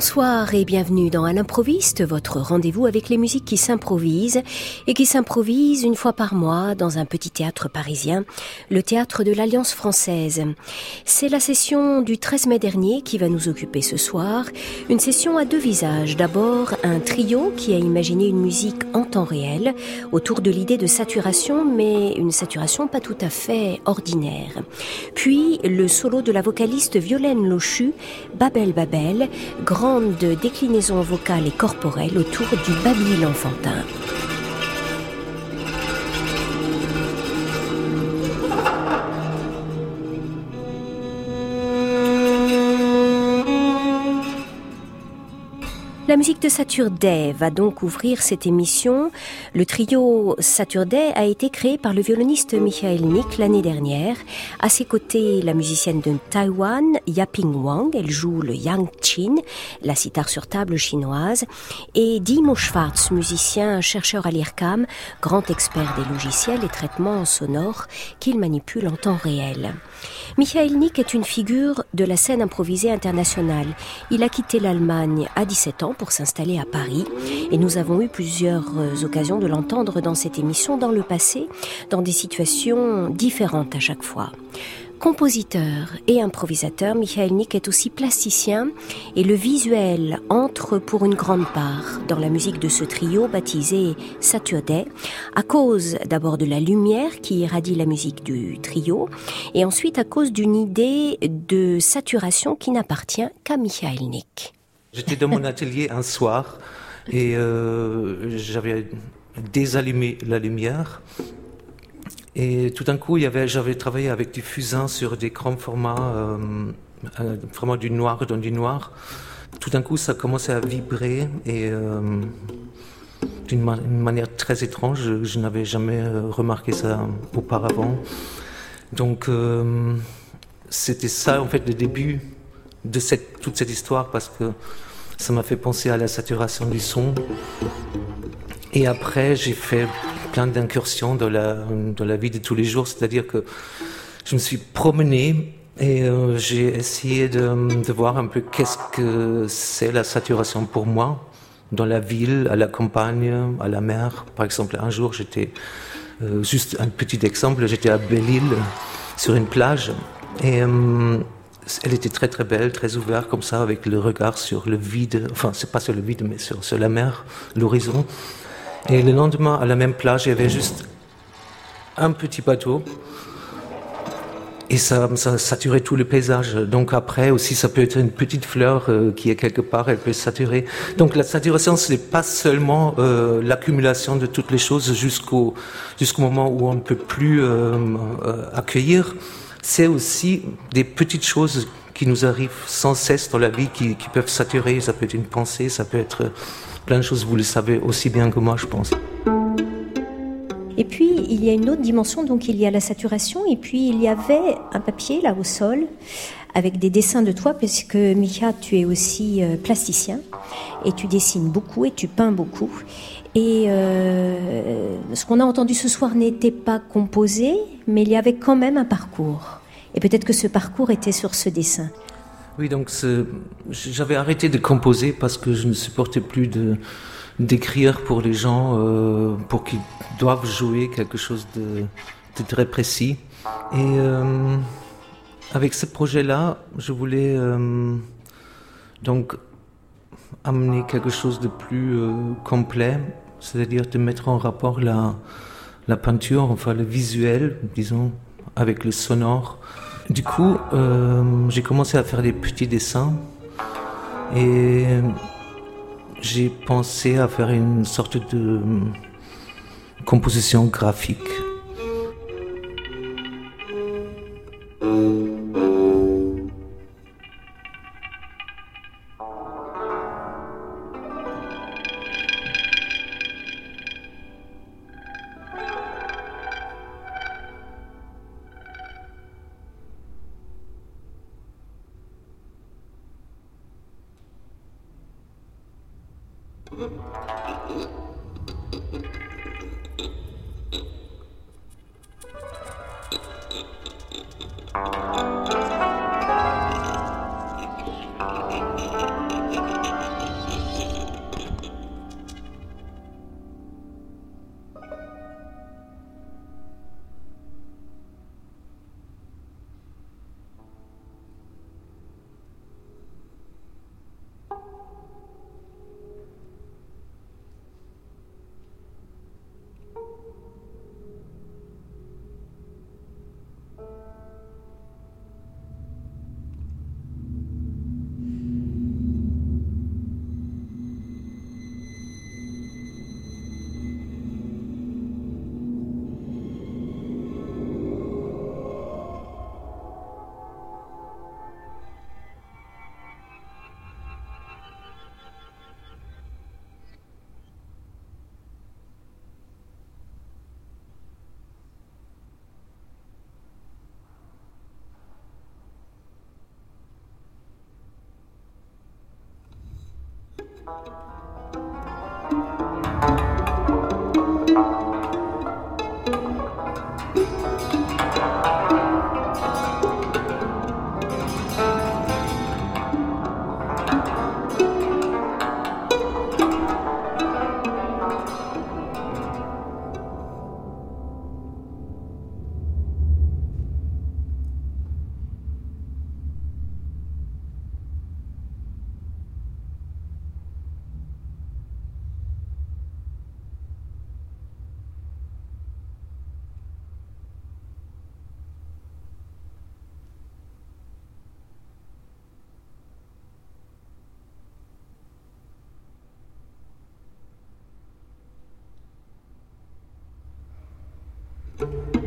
Bonsoir et bienvenue dans À l'improviste, votre rendez-vous avec les musiques qui s'improvisent et qui s'improvisent une fois par mois dans un petit théâtre parisien, le théâtre de l'Alliance française. C'est la session du 13 mai dernier qui va nous occuper ce soir, une session à deux visages. D'abord, un trio qui a imaginé une musique en temps réel autour de l'idée de saturation, mais une saturation pas tout à fait ordinaire. Puis, le solo de la vocaliste Violaine Lochu, Babel Babel, grande déclinaison vocale et corporelle autour du babil enfantin. La musique de Saturday va donc ouvrir cette émission. Le trio Saturday a été créé par le violoniste Michael Nick l'année dernière. À ses côtés, la musicienne de Taïwan, Yaping Wang, elle joue le Yang Chin, la sitar sur table chinoise, et Dimo Schwartz, musicien chercheur à l'IRCAM, grand expert des logiciels et traitements sonores qu'il manipule en temps réel. Michael Nick est une figure de la scène improvisée internationale. Il a quitté l'Allemagne à 17 ans pour s'installer à Paris et nous avons eu plusieurs euh, occasions de l'entendre dans cette émission dans le passé, dans des situations différentes à chaque fois. Compositeur et improvisateur, Michael Nick est aussi plasticien et le visuel entre pour une grande part dans la musique de ce trio baptisé Saturday, à cause d'abord de la lumière qui irradie la musique du trio et ensuite à cause d'une idée de saturation qui n'appartient qu'à Michael Nick. J'étais dans mon atelier un soir et euh, j'avais désallumé la lumière et tout d'un coup, j'avais travaillé avec du fusain sur des grands formats, euh, euh, vraiment du noir dans du noir. Tout d'un coup, ça commençait à vibrer et euh, d'une manière très étrange. Je, n'avais jamais remarqué ça auparavant. Donc, c'était ça en fait le début de toute cette histoire parce que ça m'a fait penser à la saturation du son. Et après, j'ai fait plein d'incursions dans la, dans la vie de tous les jours, c'est-à-dire que je me suis promené et euh, j'ai essayé de, de, voir un peu qu'est-ce que c'est la saturation pour moi dans la ville, à la campagne, à la mer. Par exemple, un jour, j'étais, euh, juste un petit exemple, j'étais à Belle-Île sur une plage et euh, elle était très très belle, très ouverte comme ça, avec le regard sur le vide, enfin c'est pas sur le vide, mais sur, sur la mer, l'horizon. Et le lendemain, à la même plage, il y avait juste un petit bateau. Et ça, ça saturait tout le paysage. Donc après aussi, ça peut être une petite fleur euh, qui est quelque part, elle peut saturer. Donc la saturation, ce n'est pas seulement euh, l'accumulation de toutes les choses jusqu'au jusqu'au moment où on ne peut plus euh, accueillir. C'est aussi des petites choses qui nous arrivent sans cesse dans la vie, qui peuvent saturer. Ça peut être une pensée, ça peut être plein de choses, vous le savez aussi bien que moi, je pense. Et puis, il y a une autre dimension, donc il y a la saturation, et puis il y avait un papier là au sol avec des dessins de toi, puisque Mika, tu es aussi euh, plasticien, et tu dessines beaucoup et tu peins beaucoup. Et euh, ce qu'on a entendu ce soir n'était pas composé, mais il y avait quand même un parcours. Et peut-être que ce parcours était sur ce dessin. Oui, donc j'avais arrêté de composer parce que je ne supportais plus d'écrire pour les gens, euh, pour qu'ils doivent jouer quelque chose de, très précis. Et euh, avec ce projet-là, je voulais euh, donc amener quelque chose de plus complet, c'est-à-dire de mettre en rapport la peinture, enfin le visuel, disons, avec le sonore. Du coup, euh, j'ai commencé à faire des petits dessins et j'ai pensé à faire une sorte de composition graphique. you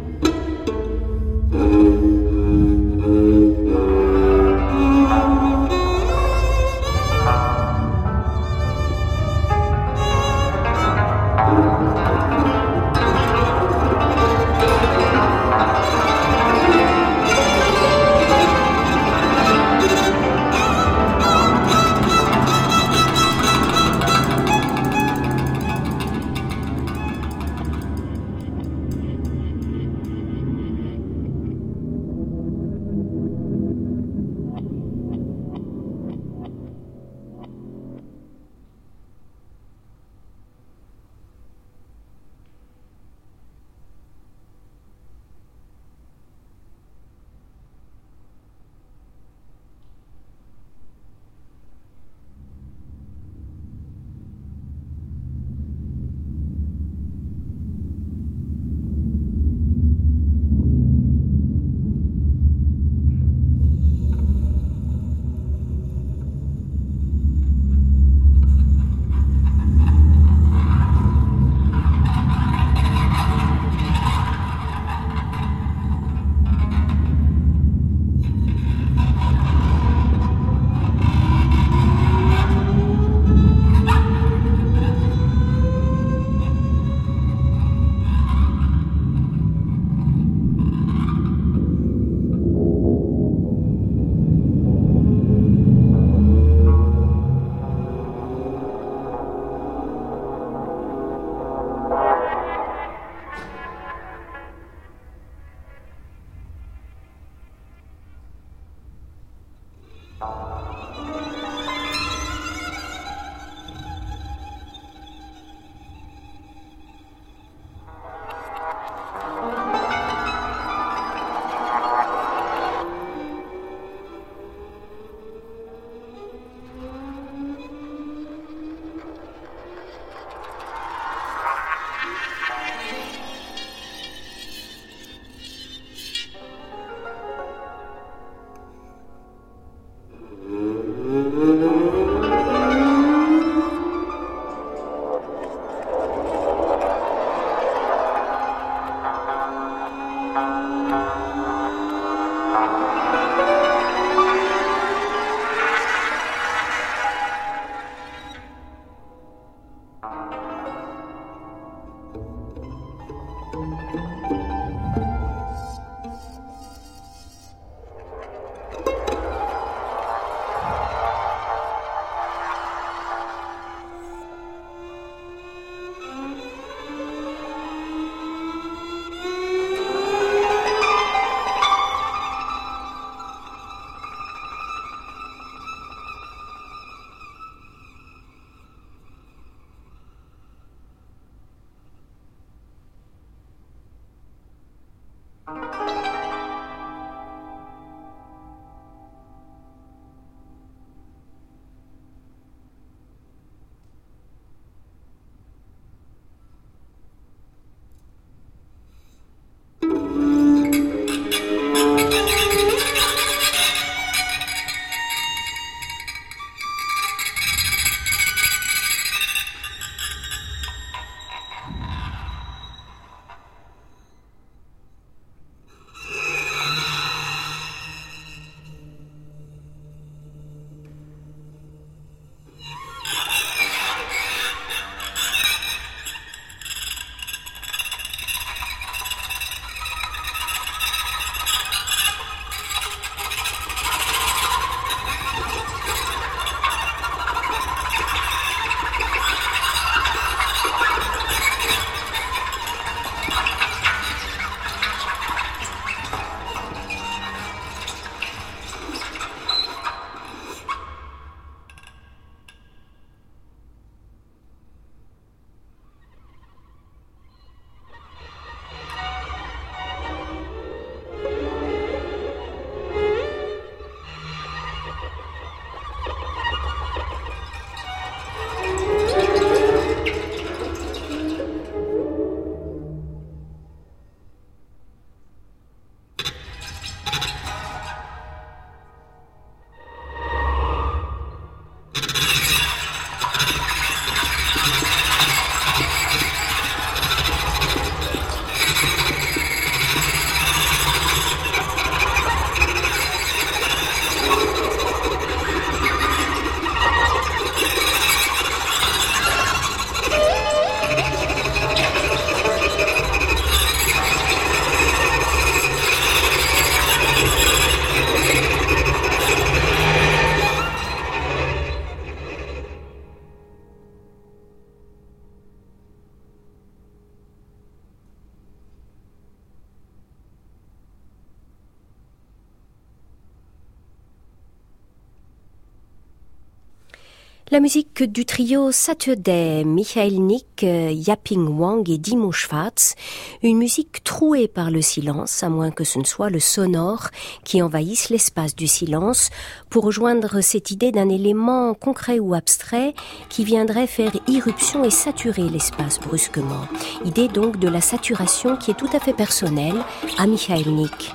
La musique du trio Saturday, Michael Nick, Yaping Wang et Dimo Schwartz, une musique trouée par le silence, à moins que ce ne soit le sonore qui envahisse l'espace du silence, pour rejoindre cette idée d'un élément concret ou abstrait qui viendrait faire irruption et saturer l'espace brusquement. Idée donc de la saturation qui est tout à fait personnelle à Michael Nick.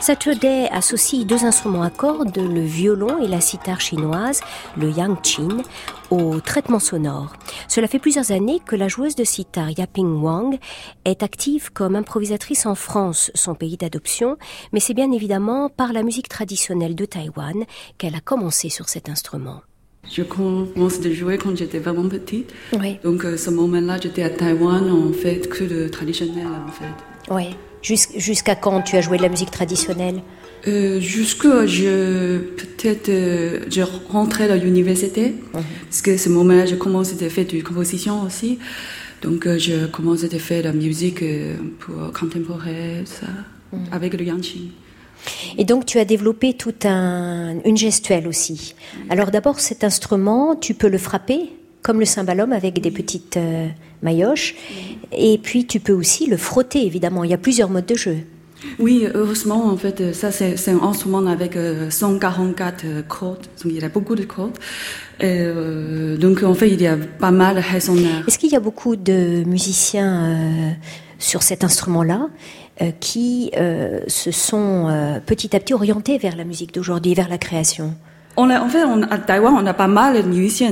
Saturday associe deux instruments à cordes, le violon et la sitar chinoise, le yangqin, au traitement sonore. Cela fait plusieurs années que la joueuse de sitar Yaping Wang est active comme improvisatrice en France, son pays d'adoption, mais c'est bien évidemment par la musique traditionnelle de Taïwan qu'elle a commencé sur cet instrument. Je commence de jouer quand j'étais vraiment petite. Oui. Donc, à ce moment-là, j'étais à Taïwan, on fait que le traditionnel, en fait. Oui. Jusqu'à quand tu as joué de la musique traditionnelle? Euh, Jusque je peut-être euh, je rentrais à l'université Mhm. parce que ce moment-là je commençais à faire du composition aussi. Donc euh, je commençais à faire la musique euh, pour contemporaine ça Mhm. avec le yangqin. Et donc tu as développé toute un, une gestuelle aussi. Alors d'abord cet instrument, tu peux le frapper comme le cymbalum avec des petites maillotches. Et puis tu peux aussi le frotter évidemment. Il y a plusieurs modes de jeu. Oui, heureusement en fait euh, ça c'est un instrument avec euh, 144 euh, cordes. Donc il y a beaucoup de cordes. Et, euh, donc en fait il y a pas mal de. Est-ce qu'il y a beaucoup de musiciens euh, sur cet instrument-là euh, qui euh, se sont euh, petit à petit orientés vers la musique d'aujourd'hui, vers la création? On a, en fait, on, à Taïwan, on a pas mal de musiciens.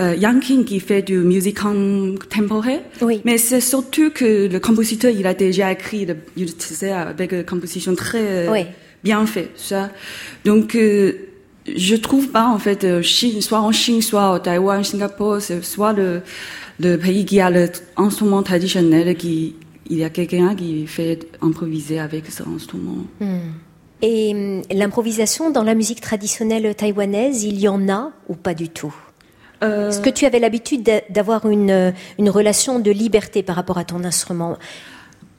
Euh, Yang King qui fait du musique contemporaine. Oui. Mais c'est surtout que le compositeur, il a déjà écrit, le, il sais, avec une composition très euh, Oui. bien faite. Ça. Donc, euh, je trouve pas, en fait, euh, Chine, soit en Chine, soit au Taïwan, Singapour, c'est soit le, le pays qui a l'instrument traditionnel, qui, il y a quelqu'un qui fait improviser avec cet instrument. Et hum, l'improvisation dans la musique traditionnelle taïwanaise, il y en a ou pas du tout? Euh, Est-ce que tu avais l'habitude d'a- d'avoir une, euh, une relation de liberté par rapport à ton instrument?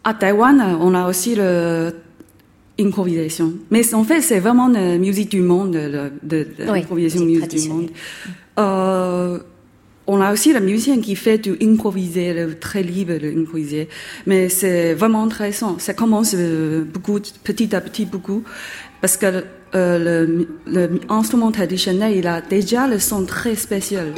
À Taïwan, on a aussi le improvisation. Mais en fait, c'est vraiment la musique du monde, le- de, de Oui, l'improvisation musique musique du monde. Euh, on a aussi le musicien qui fait du improvisé, le très libre de improviser. Mais c'est vraiment intéressant. Ça commence euh, beaucoup, petit à petit beaucoup, parce que euh, le, le instrument traditionnel, il a déjà le son très spécial.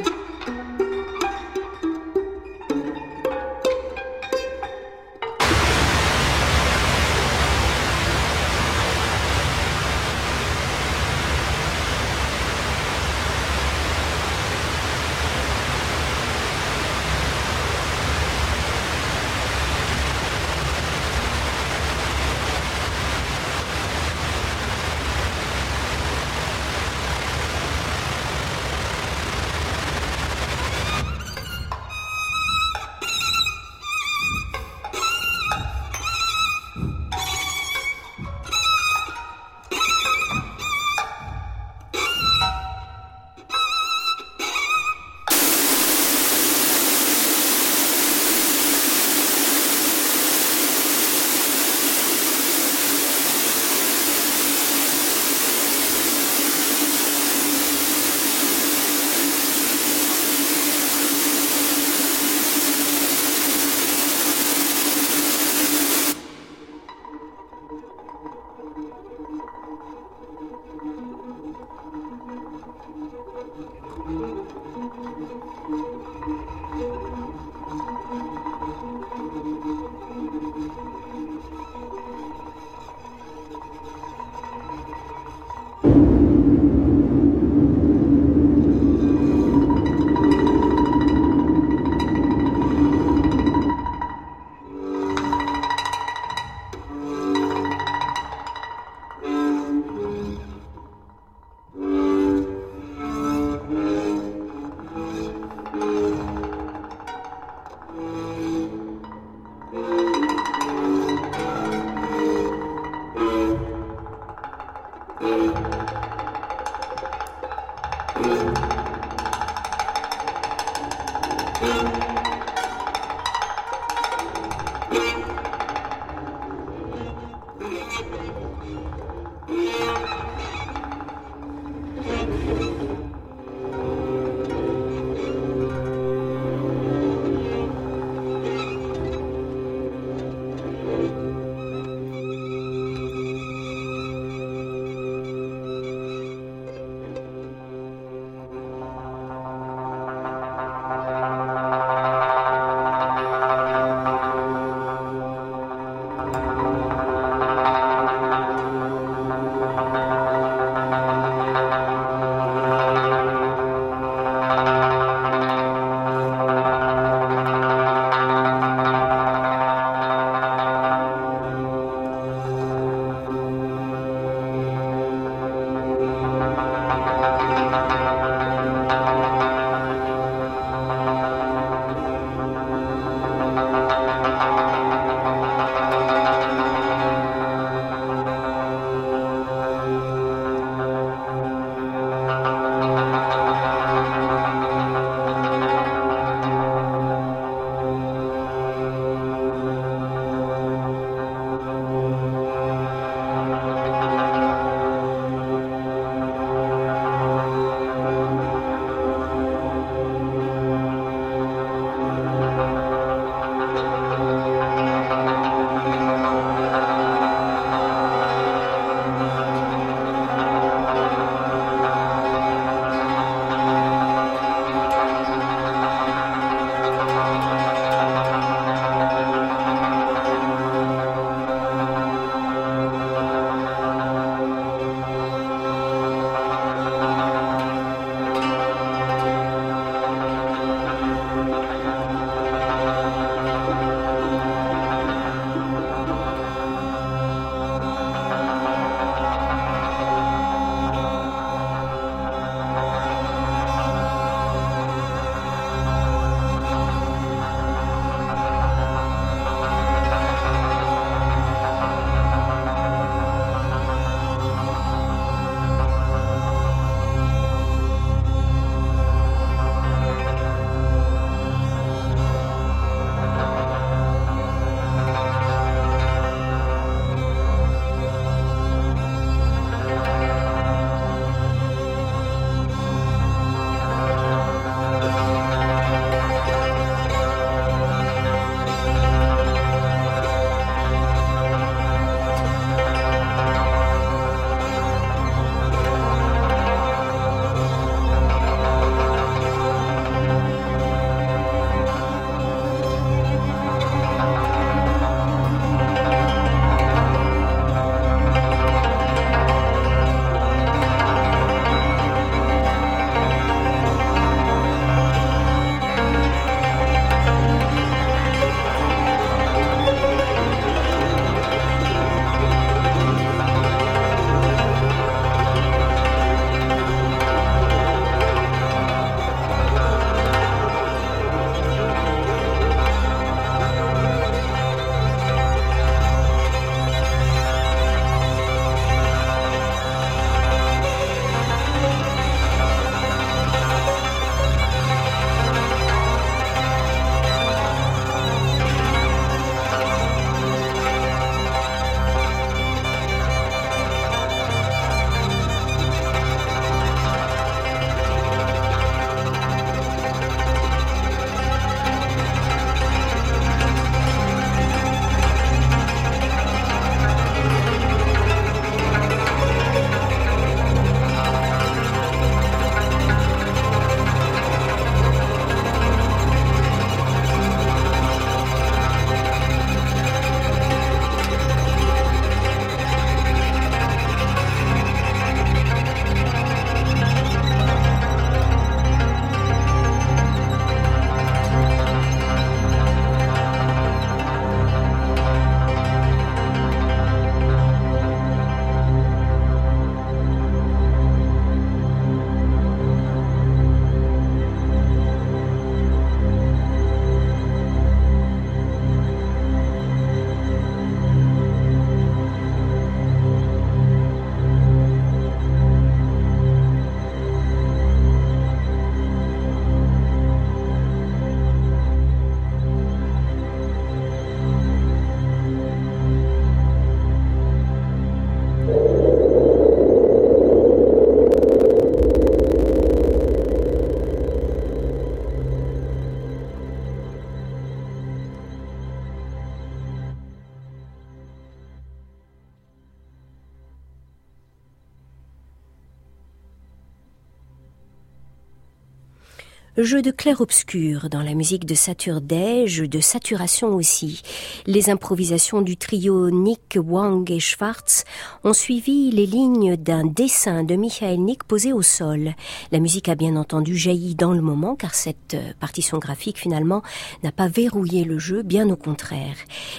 Jeu de clair-obscur dans la musique de Saturday, jeu de saturation aussi. Les improvisations du trio Nick, Wang et Schwartz ont suivi les lignes d'un dessin de Michael Nick posé au sol. La musique a bien entendu jailli dans le moment car cette euh, partition graphique finalement n'a pas verrouillé le jeu, bien au contraire.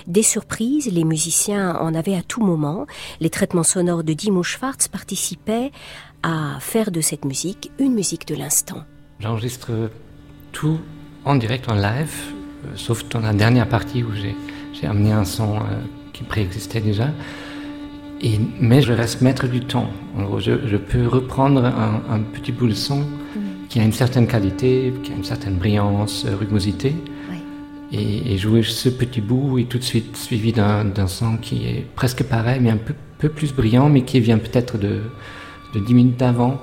Des surprises, les musiciens en avaient à tout moment. Les traitements sonores de Dimo Schwartz participaient à faire de cette musique une musique de l'instant. J'enregistre tout en direct, en live, euh, sauf dans la dernière partie où j'ai amené un son euh, qui préexistait déjà. Et, mais je reste maître du temps. je, peux reprendre un, petit bout de son mm. qui a une certaine qualité, qui a une certaine brillance, euh, rugosité, et, jouer ce petit bout et tout de suite suivi d'un son qui est presque pareil, mais un peu, peu plus brillant, mais qui vient peut-être de, de 10 minutes d'avant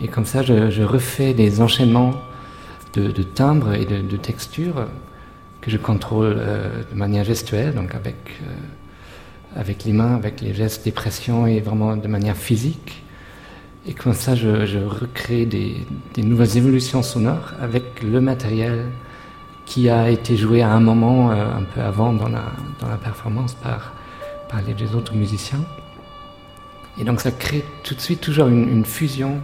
et comme ça, je, refais des enchaînements de, timbres et de, textures que je contrôle euh, de manière gestuelle, donc avec, euh, avec les mains, avec les gestes, des pressions et vraiment de manière physique. Et comme ça, je, recrée des, nouvelles évolutions sonores avec le matériel qui a été joué à un moment euh, un peu avant dans la, dans la performance par, par les autres musiciens. Et donc ça crée tout de suite toujours une fusion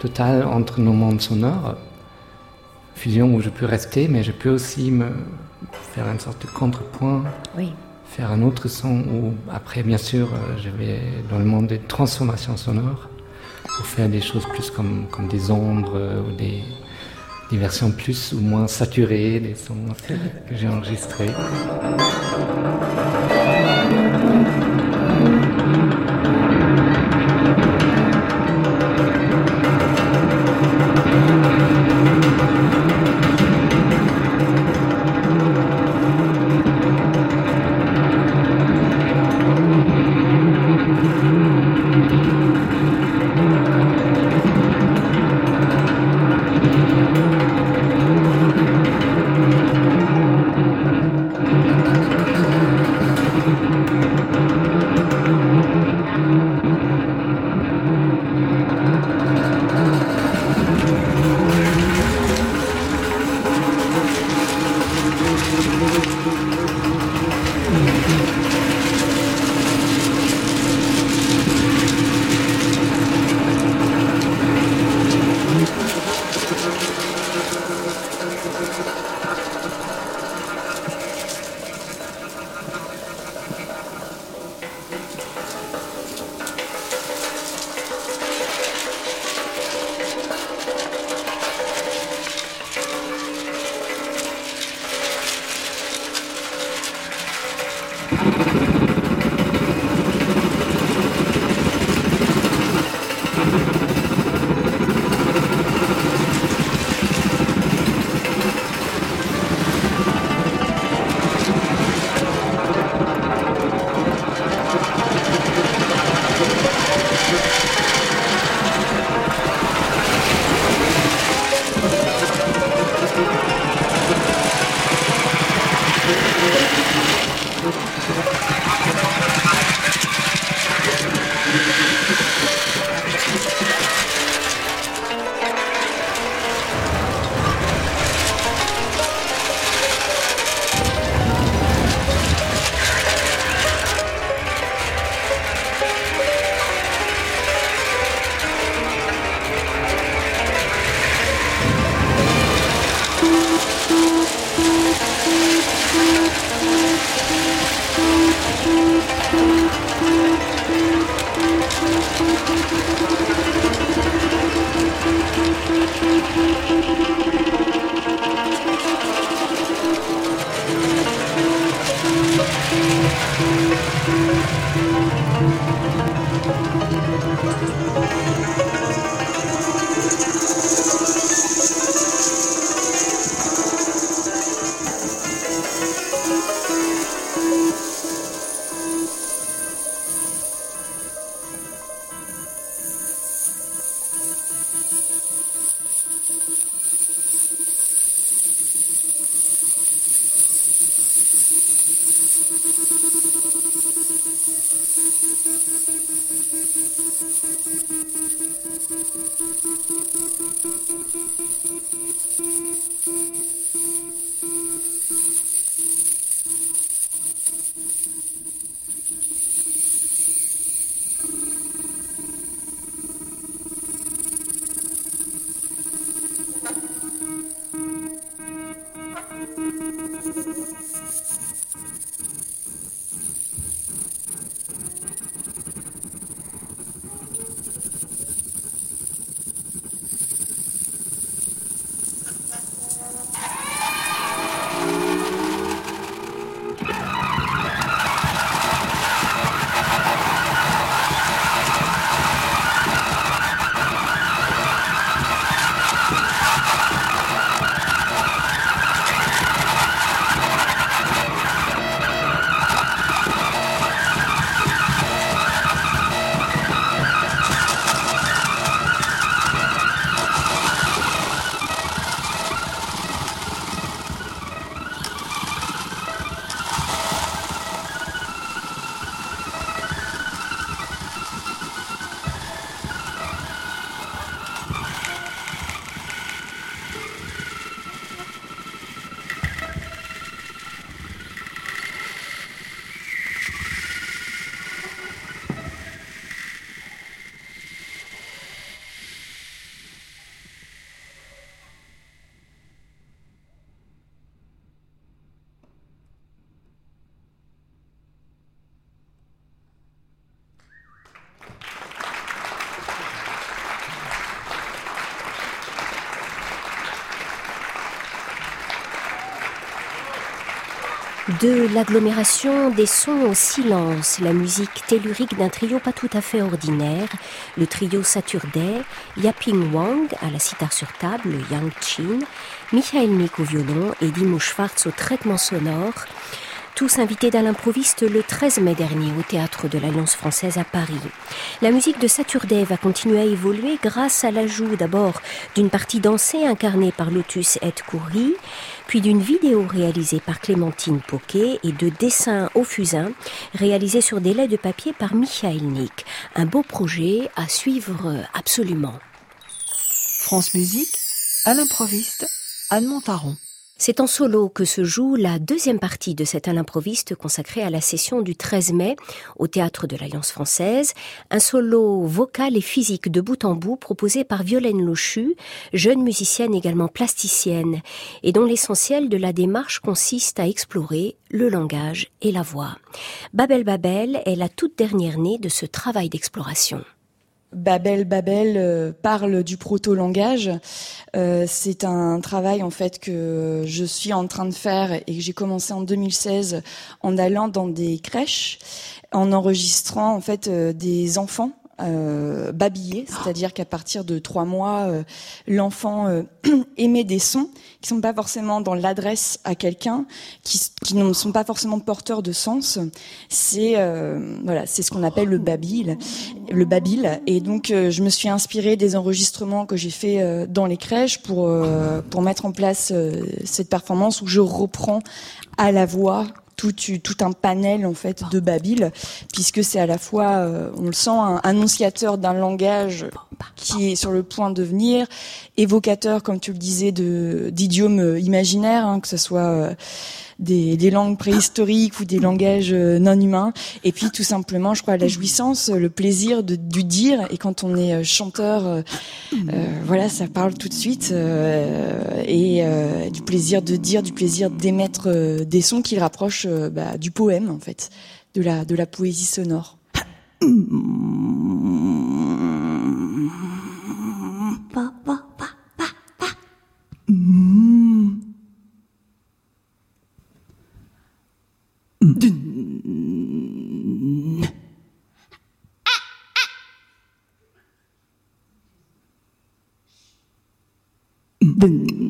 Total entre nos mondes sonores. Fusion où je peux rester, mais je peux aussi me faire une sorte de contrepoint. Faire un autre son où, après, bien sûr, euh, je vais dans le monde des transformations sonores pour faire des choses plus comme, comme des ombres euh, ou des, des versions plus ou moins saturées des sons que j'ai enregistrés. De l'agglomération des sons au silence, la musique tellurique d'un trio pas tout à fait ordinaire, le trio Saturday, Yaping Wang à la sitar sur table, Yang Chin, Michael Nick au violon et Dimo Schwartz au traitement sonore, tous invités à l'improviste le 13 mai dernier au théâtre de l'Alliance française à Paris. La musique de Saturday va continuer à évoluer grâce à l'ajout d'abord d'une partie dansée incarnée par Lotus et Kouri, puis d'une vidéo réalisée par Clémentine Poquet et de dessins au fusain réalisés sur des laits de papier par Michael Nick. Un beau projet à suivre absolument. France Musique, à l'improviste, Anne Montaron. C'est en solo que se joue la deuxième partie de cet à consacré à la session du 13 mai au théâtre de l'Alliance française, un solo vocal et physique de bout en bout proposé par Violaine Lochu, jeune musicienne également plasticienne, et dont l'essentiel de la démarche consiste à explorer le langage et la voix. Babel Babel est la toute dernière née de ce travail d'exploration. Babel Babel euh, parle du proto-langage. Euh, c'est un travail en fait que je suis en train de faire et que j'ai commencé en 2016 en allant dans des crèches, en enregistrant en fait euh, des enfants euh, babiller, c'est-à-dire qu'à partir de trois mois, euh, l'enfant euh, émet des sons qui sont pas forcément dans l'adresse à quelqu'un, qui, qui ne sont pas forcément porteurs de sens. C'est euh, voilà, c'est ce qu'on appelle le babil, le babil. Et donc, je me suis inspirée des enregistrements que j'ai fait dans les crèches pour pour mettre en place cette performance où je reprends à la voix tout, un panel en fait de Babil, puisque c'est à la fois, euh, on le sent, un annonciateur d'un langage qui est sur le point de venir, évocateur, comme tu le disais, de d'idiomes imaginaires, hein, que ce soit euh, des, des, langues préhistoriques ou des langages euh, non humains. Et puis tout simplement, je crois, la jouissance, le plaisir de, du dire. Et quand on est euh, chanteur, euh, voilà, ça parle tout de suite. Euh, et du plaisir de dire, du plaisir d'émettre des sons qui rapprochent bah, du poème, en fait, de la, de la poésie sonore. 嗯，噔，啊啊，嗯，噔。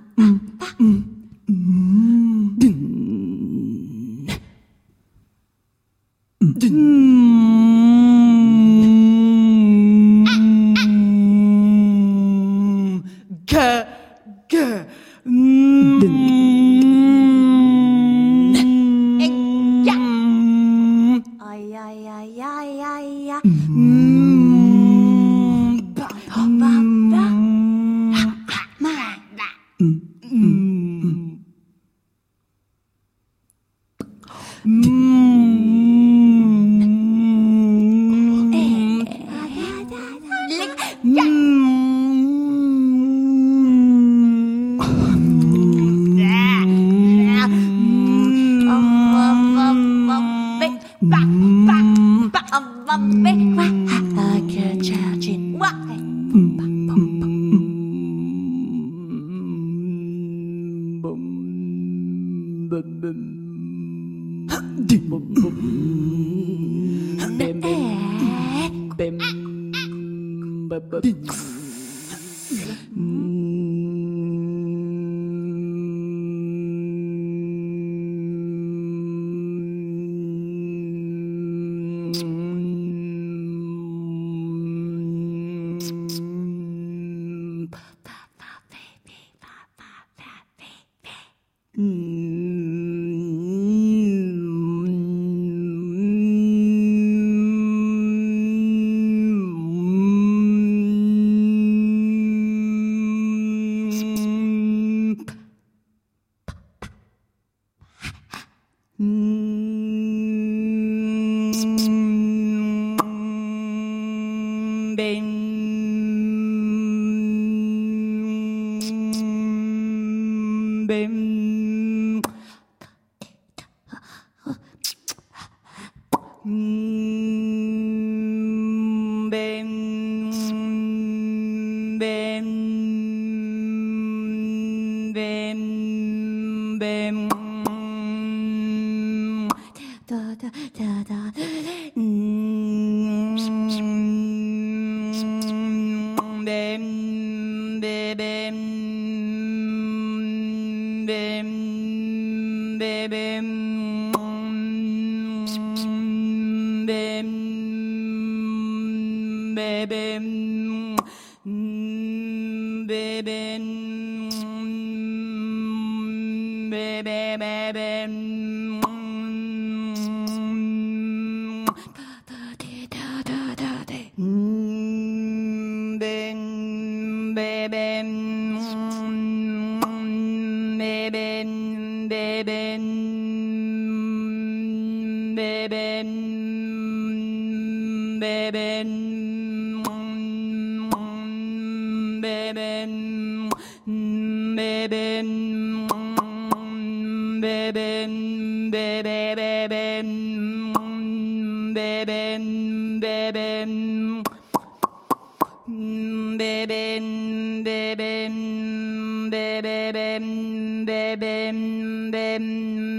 bem bem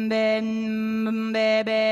bem bem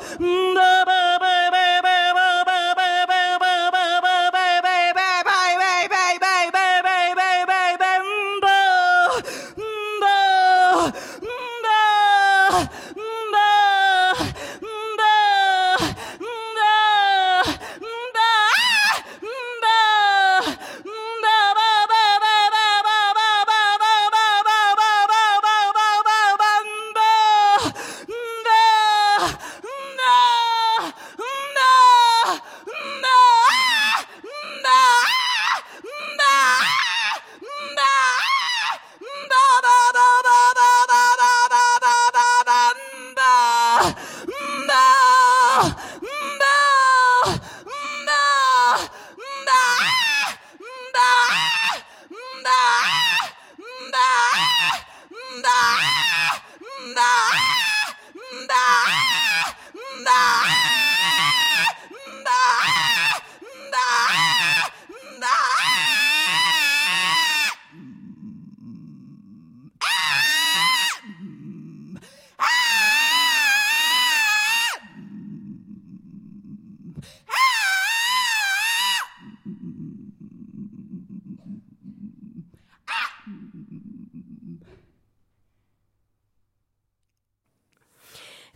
the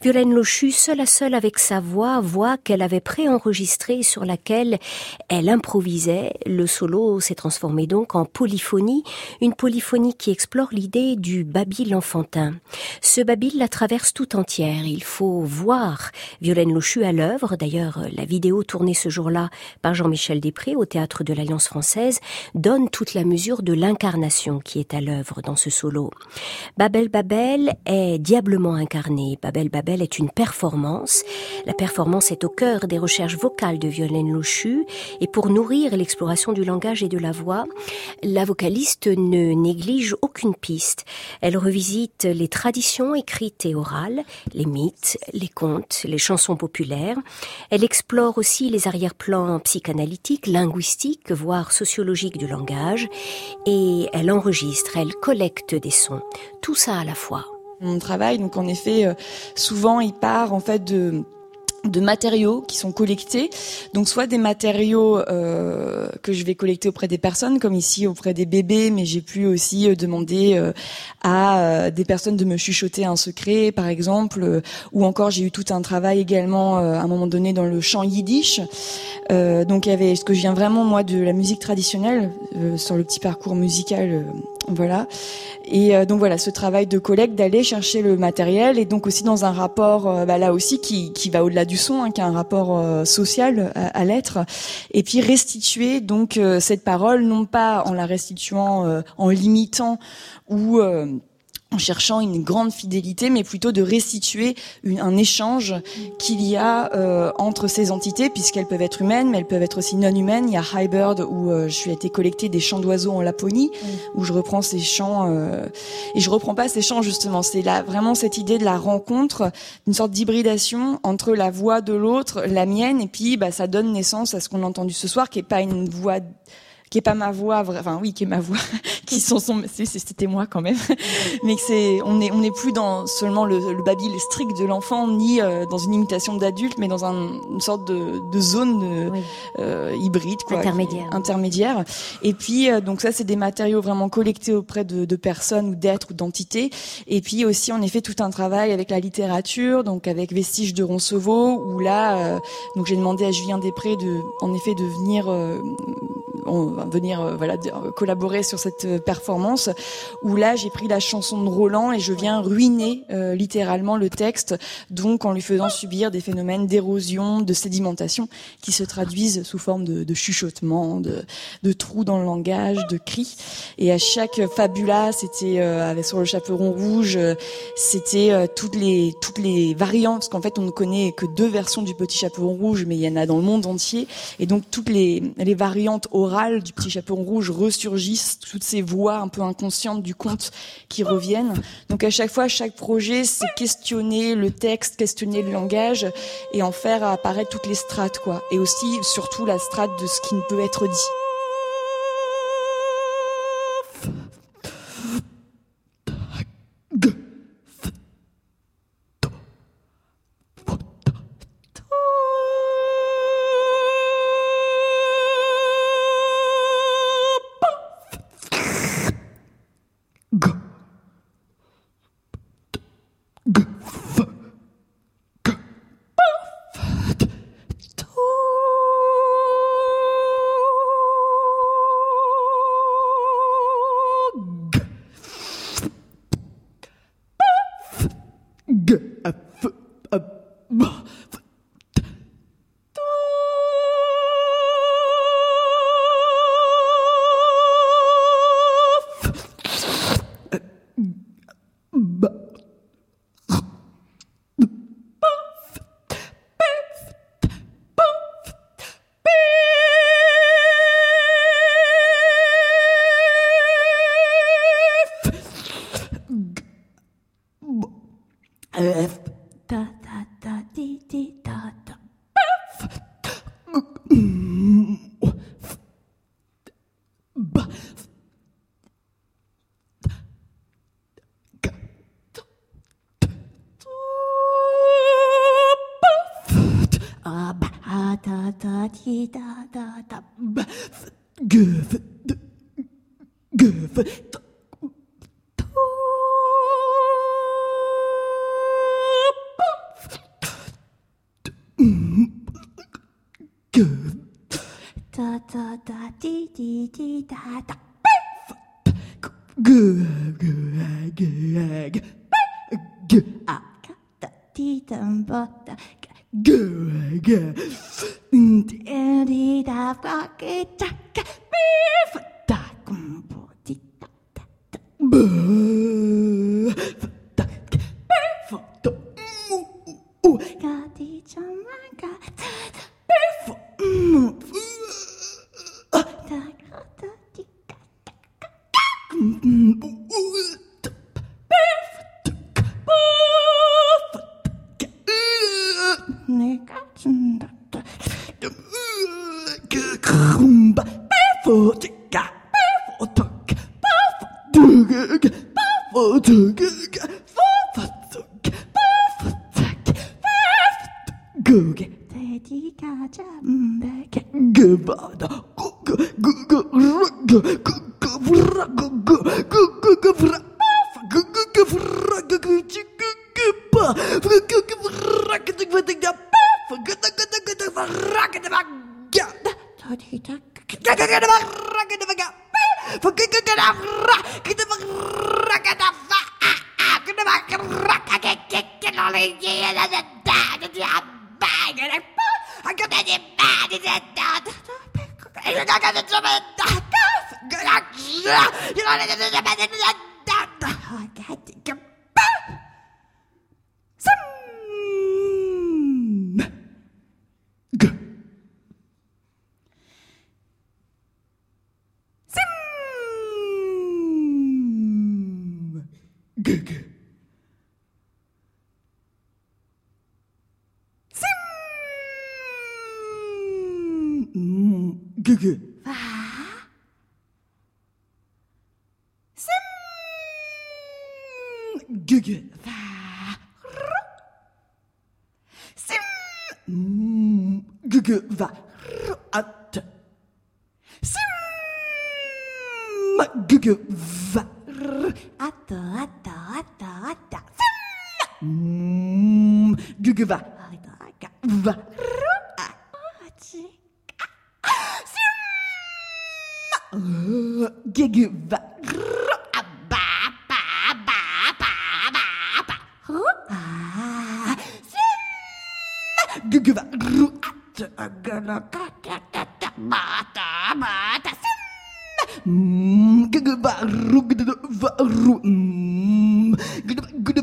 Violaine Lochu, seule à seule avec sa voix, voix qu'elle avait préenregistrée sur laquelle elle improvisait. Le solo s'est transformé donc en polyphonie, une polyphonie qui explore l'idée du babil enfantin. Ce babil la traverse tout entière. Il faut voir Violaine Lochu à l'œuvre. D'ailleurs, la vidéo tournée ce jour-là par Jean-Michel Després au théâtre de l'Alliance française donne toute la mesure de l'incarnation qui est à l'œuvre dans ce solo. Babel Babel est diablement incarné. Babel Babel est une performance. La performance est au cœur des recherches vocales de Violaine Lochu et pour nourrir l'exploration du langage et de la voix, la vocaliste ne néglige aucune piste. Elle revisite les traditions écrites et orales, les mythes, les contes, les chansons populaires. Elle explore aussi les arrière-plans psychanalytiques, linguistiques, voire sociologiques du langage et elle enregistre, elle collecte des sons. Tout ça à la fois. Mon travail, donc en effet, euh, souvent il part en fait de de matériaux qui sont collectés. Donc soit des matériaux euh, que je vais collecter auprès des personnes, comme ici auprès des bébés, mais j'ai pu aussi euh, demander euh, à euh, des personnes de me chuchoter un secret, par exemple, ou encore j'ai eu tout un travail également à un moment donné dans le chant yiddish. donc il y avait ce que je viens vraiment moi de la musique traditionnelle sur le petit parcours musical, voilà. Et donc voilà, ce travail de collecte, d'aller chercher le matériel, et donc aussi dans un rapport, bah, là aussi, qui, qui va au-delà du son, hein, qui a un rapport euh, social à, l'être, et puis restituer donc euh, cette parole, non pas en la restituant, euh, en limitant ou en cherchant une grande fidélité, mais plutôt de restituer un échange qu'il y a euh, entre ces entités, puisqu'elles peuvent être humaines, mais elles peuvent être aussi non humaines. Il y a High Bird où euh, je suis été collecter des chants d'oiseaux en Laponie, où je reprends ces chants euh, et je reprends pas ces chants justement. C'est là vraiment cette idée de la rencontre, une sorte d'hybridation entre la voix de l'autre, la mienne, et puis bah, ça donne naissance à ce qu'on a entendu ce soir, qui est pas une voix qui est pas ma voix, enfin oui, qui est ma voix, qui sont son, c'était moi quand même, mais c'est, on est, on n'est plus dans seulement le, le babil strict de l'enfant, ni euh, dans une imitation d'adulte, mais dans un, une sorte de, de zone de, euh, hybride, quoi, intermédiaire. intermédiaire. Et puis euh, donc ça, c'est des matériaux vraiment collectés auprès de, de personnes ou d'êtres ou d'entités. Et puis aussi, on a fait tout un travail avec la littérature, donc avec Vestiges de Roncevaux, où là, donc j'ai demandé à Julien Després de, en effet, de venir on va venir euh, voilà collaborer sur cette euh, performance où là j'ai pris la chanson de Roland et je viens ruiner euh, littéralement le texte donc en lui faisant subir des phénomènes d'érosion, de sédimentation qui se traduisent sous forme de, de chuchotement, de, de, trous dans le langage, de cris. Et à chaque fabula c'était avec sur le chaperon rouge c'était toutes les toutes les variantes parce qu'en fait on ne connaît que deux versions du petit chaperon rouge mais il y en a dans le monde entier. Et donc toutes les les variantes orales du petit chaperon rouge ressurgissent, toutes ces voix un peu inconscientes du conte qui reviennent. Donc à chaque fois, chaque projet, c'est questionner le texte, questionner le langage et en faire apparaître toutes les strates, quoi. Et aussi, surtout, la strate de ce qui ne peut être dit. 그게 돼지가 잠들게 그바다 그그그그그 Gud, vad roligt, vad roligt,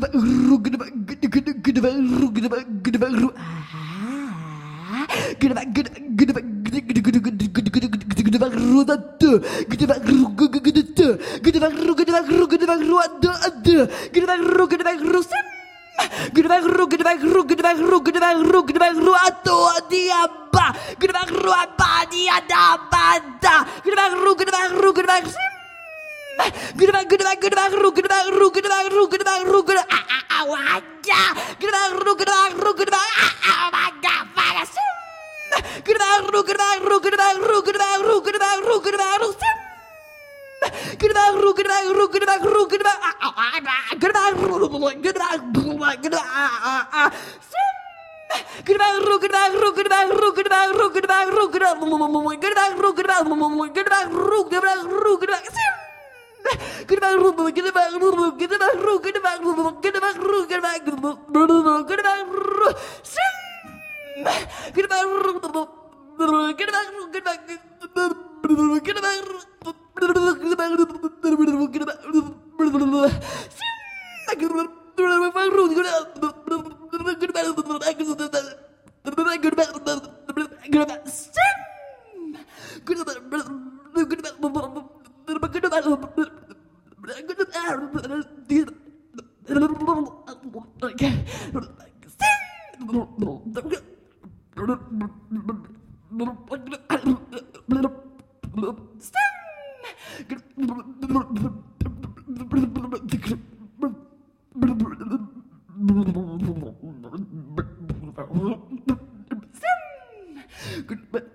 vad roligt, vad roligt, vad roligt, vad roligt, Rabba, Gudabak Rabadi Adabada, Gudabak Ru, Gudabak Ru, Gudabak Gudabak, Gudabak, Gudabak Ru, Gudabak Ru, Gudabak Ru, Gudabak Ru, Gudabak Awada, Gudabak Ru, Gudabak Ru, Gudabak Awada, Vagasum, Gudabak Ru, Gudabak Ru, Gudabak Ru, Gudabak Ru, Gudabak Ru, Gudabak Ru, Sim. Goodbye, Roo, goodbye, Roo, goodbye, Roo, goodbye, goodbye, Roo, goodbye, goodbye, goodbye, Sim! Stem! Good,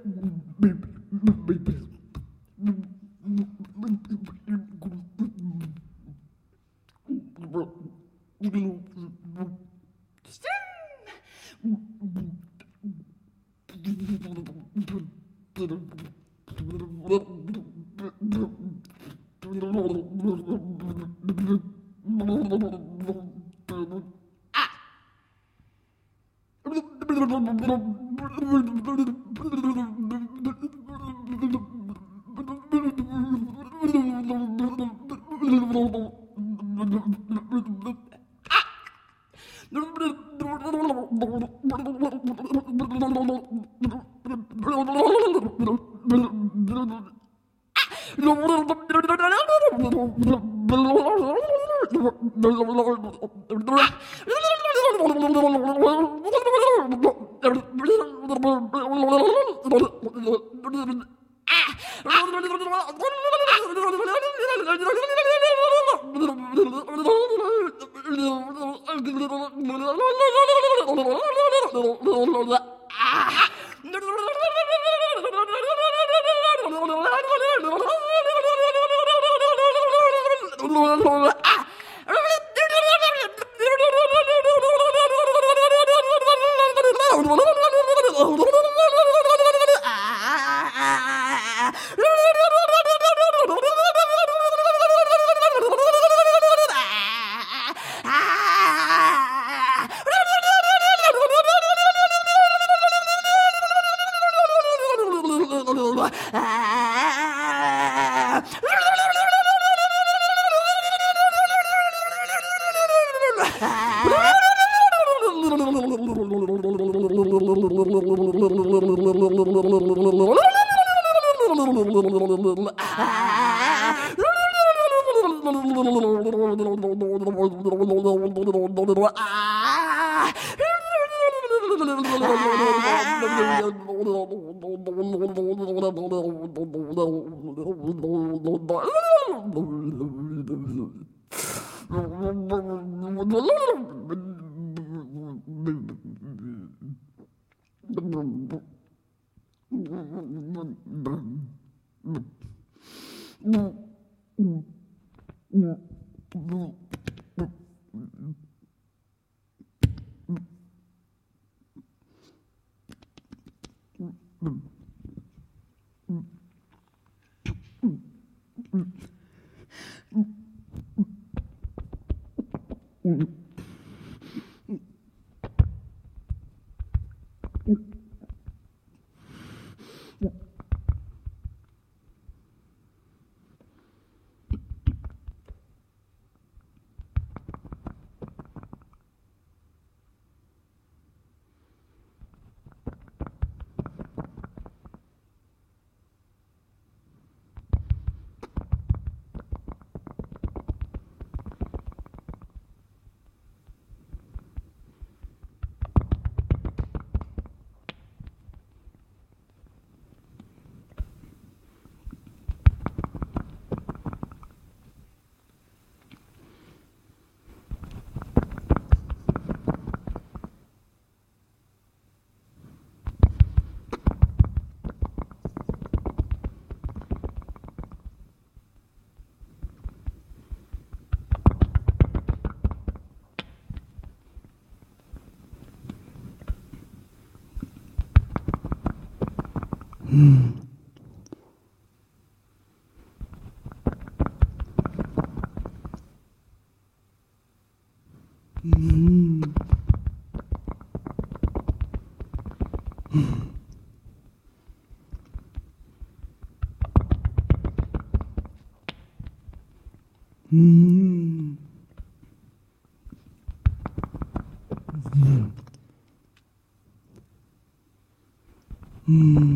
음. 음. 음. 음.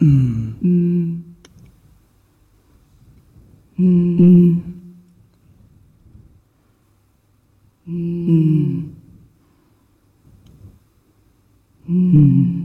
嗯。嗯。嗯。嗯。嗯。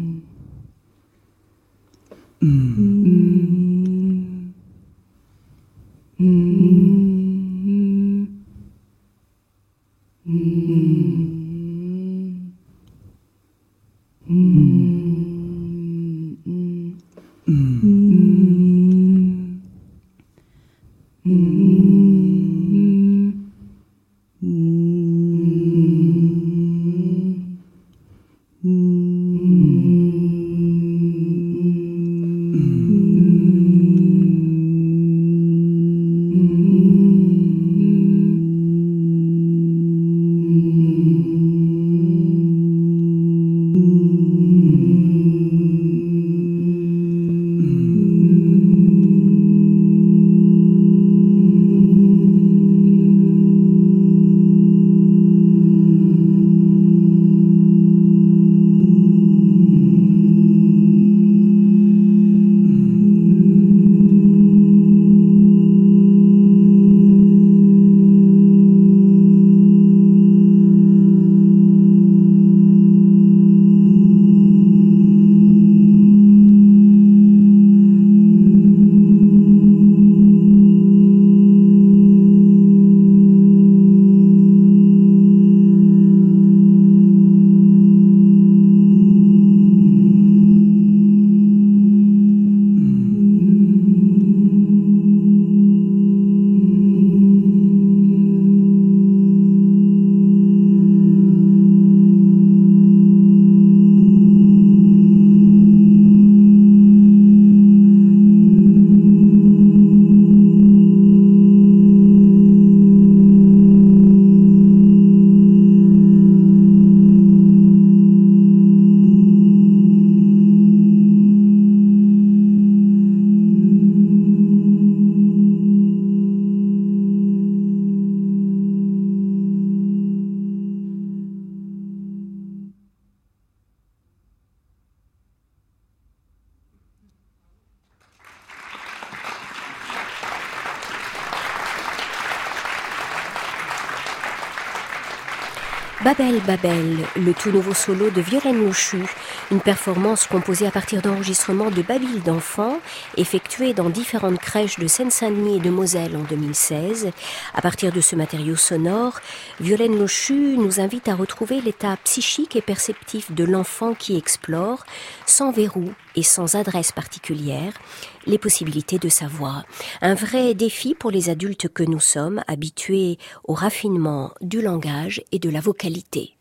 Babel Babel, le tout nouveau solo de Violaine Louchu, une performance composée à partir d'enregistrements de Babyle d'enfants, effectués dans différentes crèches de Seine-Saint-Denis et de Moselle en 2016. À partir de ce matériau sonore, Violaine Louchu nous invite à retrouver l'état psychique et perceptif de l'enfant qui explore, sans verrou et sans adresse particulière, les possibilités de sa voix. Un vrai défi pour les adultes que nous sommes, habitués au raffinement du langage et de la vocalité.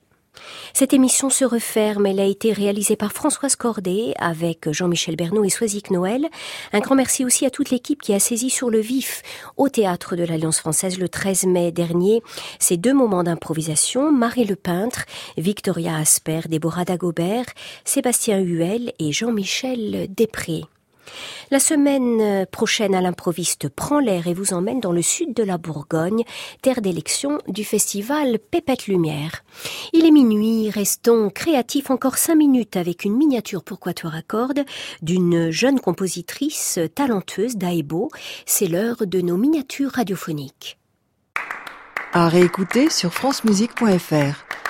Cette émission se referme. Elle a été réalisée par Françoise Cordet avec Jean-Michel Bernot et Soisic Noël. Un grand merci aussi à toute l'équipe qui a saisi sur le vif au théâtre de l'Alliance française le 13 mai dernier ces deux moments d'improvisation. Marie Le Peintre, Victoria Asper, Déborah Dagobert, Sébastien Huel et Jean-Michel Després. La semaine prochaine à l'improviste prend l'air et vous emmène dans le sud de la Bourgogne, terre d'élection du festival Pépette Lumière. Il est minuit, restons créatifs encore cinq minutes avec une miniature pour quatuor à cordes d'une jeune compositrice talentueuse d'Aebo. C'est l'heure de nos miniatures radiophoniques. À réécouter sur francemusique.fr.